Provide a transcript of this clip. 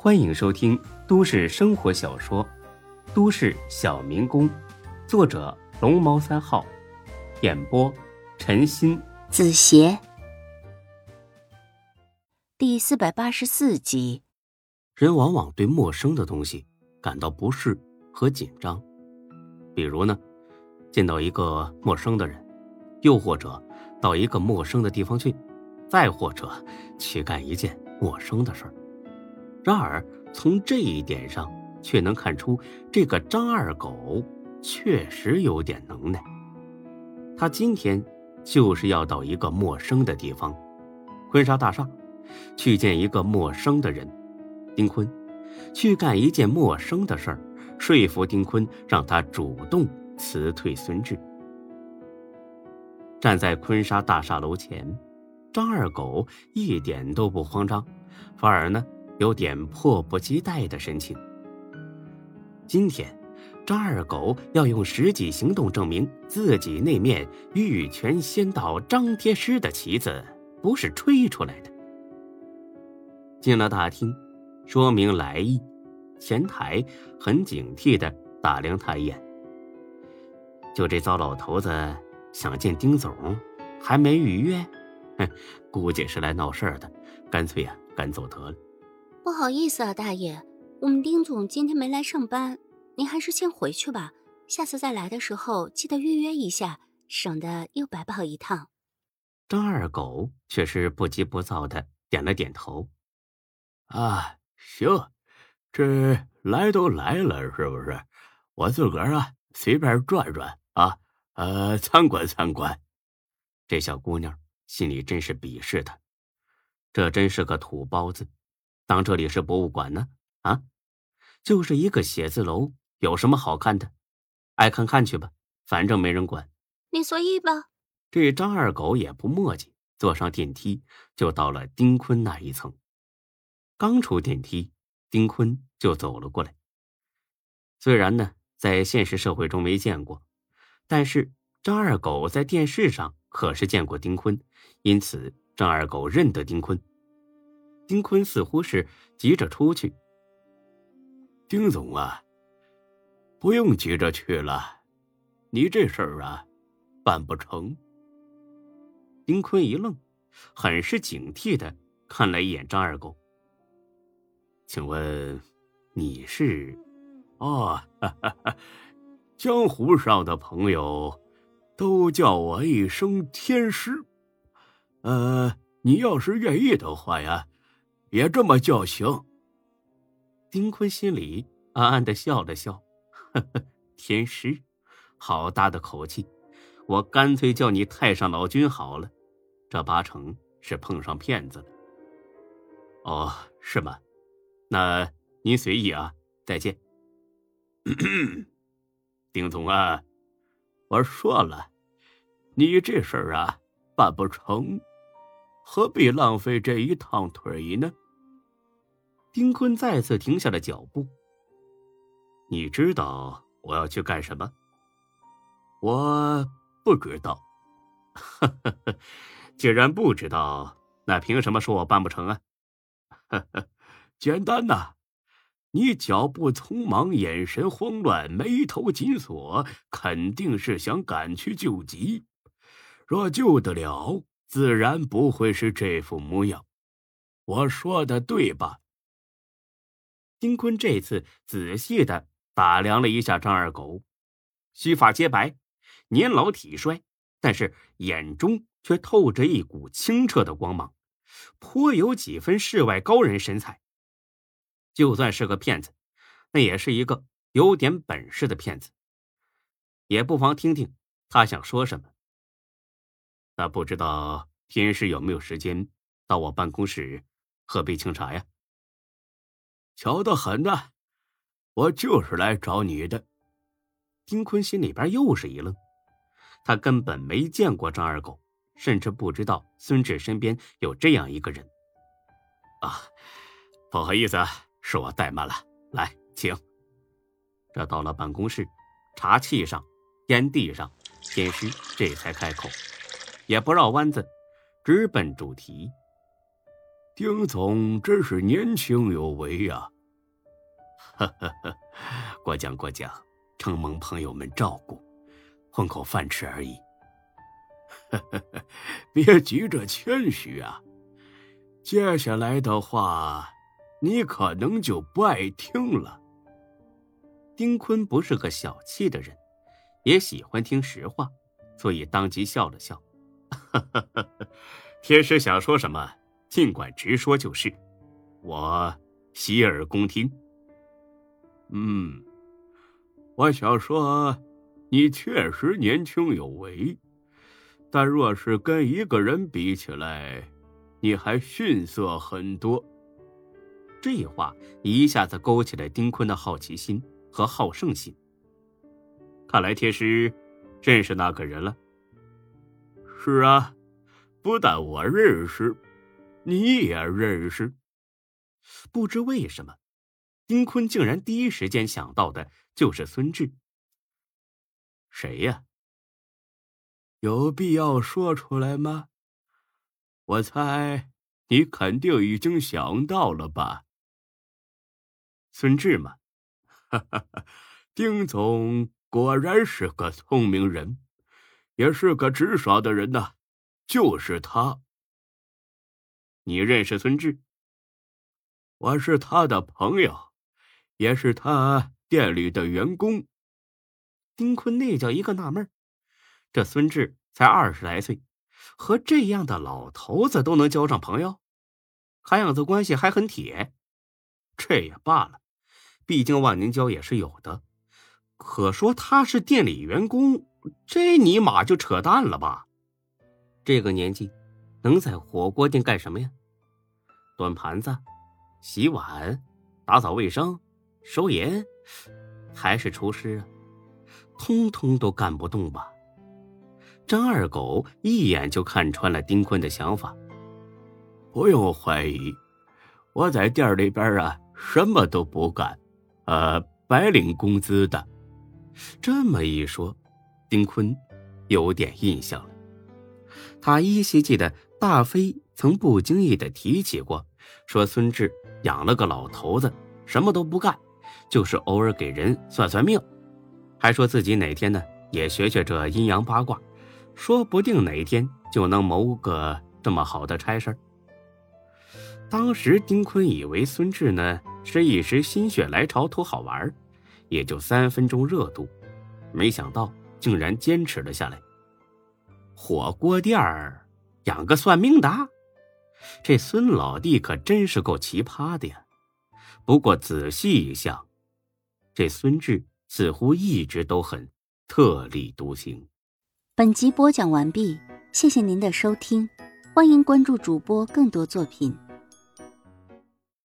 欢迎收听都市生活小说《都市小民工》，作者龙猫三号，演播陈鑫、子邪，第四百八十四集。人往往对陌生的东西感到不适和紧张，比如呢，见到一个陌生的人，又或者到一个陌生的地方去，再或者去干一件陌生的事儿。然而，从这一点上，却能看出这个张二狗确实有点能耐。他今天就是要到一个陌生的地方——婚纱大厦，去见一个陌生的人——丁坤，去干一件陌生的事儿，说服丁坤让他主动辞退孙志。站在坤沙大厦楼前，张二狗一点都不慌张，反而呢。有点迫不及待的神情。今天，张二狗要用实际行动证明自己那面玉泉仙道张天师的旗子不是吹出来的。进了大厅，说明来意，前台很警惕的打量他一眼。就这糟老头子想见丁总，还没预约，哼，估计是来闹事儿的，干脆呀赶走得了。不好意思啊，大爷，我们丁总今天没来上班，您还是先回去吧。下次再来的时候记得预约一下，省得又白跑一趟。张二狗却是不急不躁的点了点头。啊，行，这来都来了，是不是？我自个儿啊，随便转转啊，呃，参观参观。这小姑娘心里真是鄙视他，这真是个土包子。当这里是博物馆呢？啊，就是一个写字楼，有什么好看的？爱看看去吧，反正没人管。你随意吧。这张二狗也不墨迹，坐上电梯就到了丁坤那一层。刚出电梯，丁坤就走了过来。虽然呢，在现实社会中没见过，但是张二狗在电视上可是见过丁坤，因此张二狗认得丁坤。丁坤似乎是急着出去。丁总啊，不用急着去了，你这事儿啊，办不成。丁坤一愣，很是警惕的看了一眼张二狗。请问你是？哦，江湖上的朋友都叫我一声天师。呃，你要是愿意的话呀。别这么叫行。丁坤心里暗暗的笑了笑，呵呵，天师，好大的口气！我干脆叫你太上老君好了，这八成是碰上骗子了。哦，是吗？那您随意啊，再见。丁总啊，我说了，你这事儿啊办不成。何必浪费这一趟腿呢？丁坤再次停下了脚步。你知道我要去干什么？我不知道。既然不知道，那凭什么说我办不成啊？简单呐，你脚步匆忙，眼神慌乱，眉头紧锁，肯定是想赶去救急。若救得了。自然不会是这副模样，我说的对吧？丁坤这次仔细的打量了一下张二狗，须发皆白，年老体衰，但是眼中却透着一股清澈的光芒，颇有几分世外高人神采。就算是个骗子，那也是一个有点本事的骗子。也不妨听听他想说什么。那不知道天师有没有时间到我办公室喝杯清茶呀？巧得很呐，我就是来找你的。丁坤心里边又是一愣，他根本没见过张二狗，甚至不知道孙志身边有这样一个人。啊，不好意思，是我怠慢了。来，请。这到了办公室，茶器上、烟蒂上，天师这才开口。也不绕弯子，直奔主题。丁总真是年轻有为呀！呵呵呵，过奖过奖，承蒙朋友们照顾，混口饭吃而已。呵呵呵，别急着谦虚啊，接下来的话，你可能就不爱听了。丁坤不是个小气的人，也喜欢听实话，所以当即笑了笑。天师想说什么，尽管直说就是，我洗耳恭听。嗯，我想说，你确实年轻有为，但若是跟一个人比起来，你还逊色很多。这话一下子勾起了丁坤的好奇心。和好胜心。看来天师认识那个人了。是啊，不但我认识，你也认识。不知为什么，丁坤竟然第一时间想到的就是孙志。谁呀？有必要说出来吗？我猜你肯定已经想到了吧。孙志吗？哈哈，丁总果然是个聪明人，也是个直爽的人呐，就是他。你认识孙志？我是他的朋友，也是他店里的员工。丁坤那叫一个纳闷这孙志才二十来岁，和这样的老头子都能交上朋友，看样子关系还很铁。这也罢了。毕竟万年交也是有的，可说他是店里员工，这尼玛就扯淡了吧？这个年纪，能在火锅店干什么呀？端盘子、洗碗、打扫卫生、收银，还是厨师啊？通通都干不动吧？张二狗一眼就看穿了丁坤的想法。不用怀疑，我在店里边啊，什么都不干。呃，白领工资的，这么一说，丁坤有点印象了。他依稀记得大飞曾不经意的提起过，说孙志养了个老头子，什么都不干，就是偶尔给人算算命，还说自己哪天呢也学学这阴阳八卦，说不定哪天就能谋个这么好的差事当时丁坤以为孙志呢。是一时心血来潮图好玩，也就三分钟热度，没想到竟然坚持了下来。火锅店儿养个算命的，这孙老弟可真是够奇葩的呀！不过仔细一想，这孙志似乎一直都很特立独行。本集播讲完毕，谢谢您的收听，欢迎关注主播更多作品。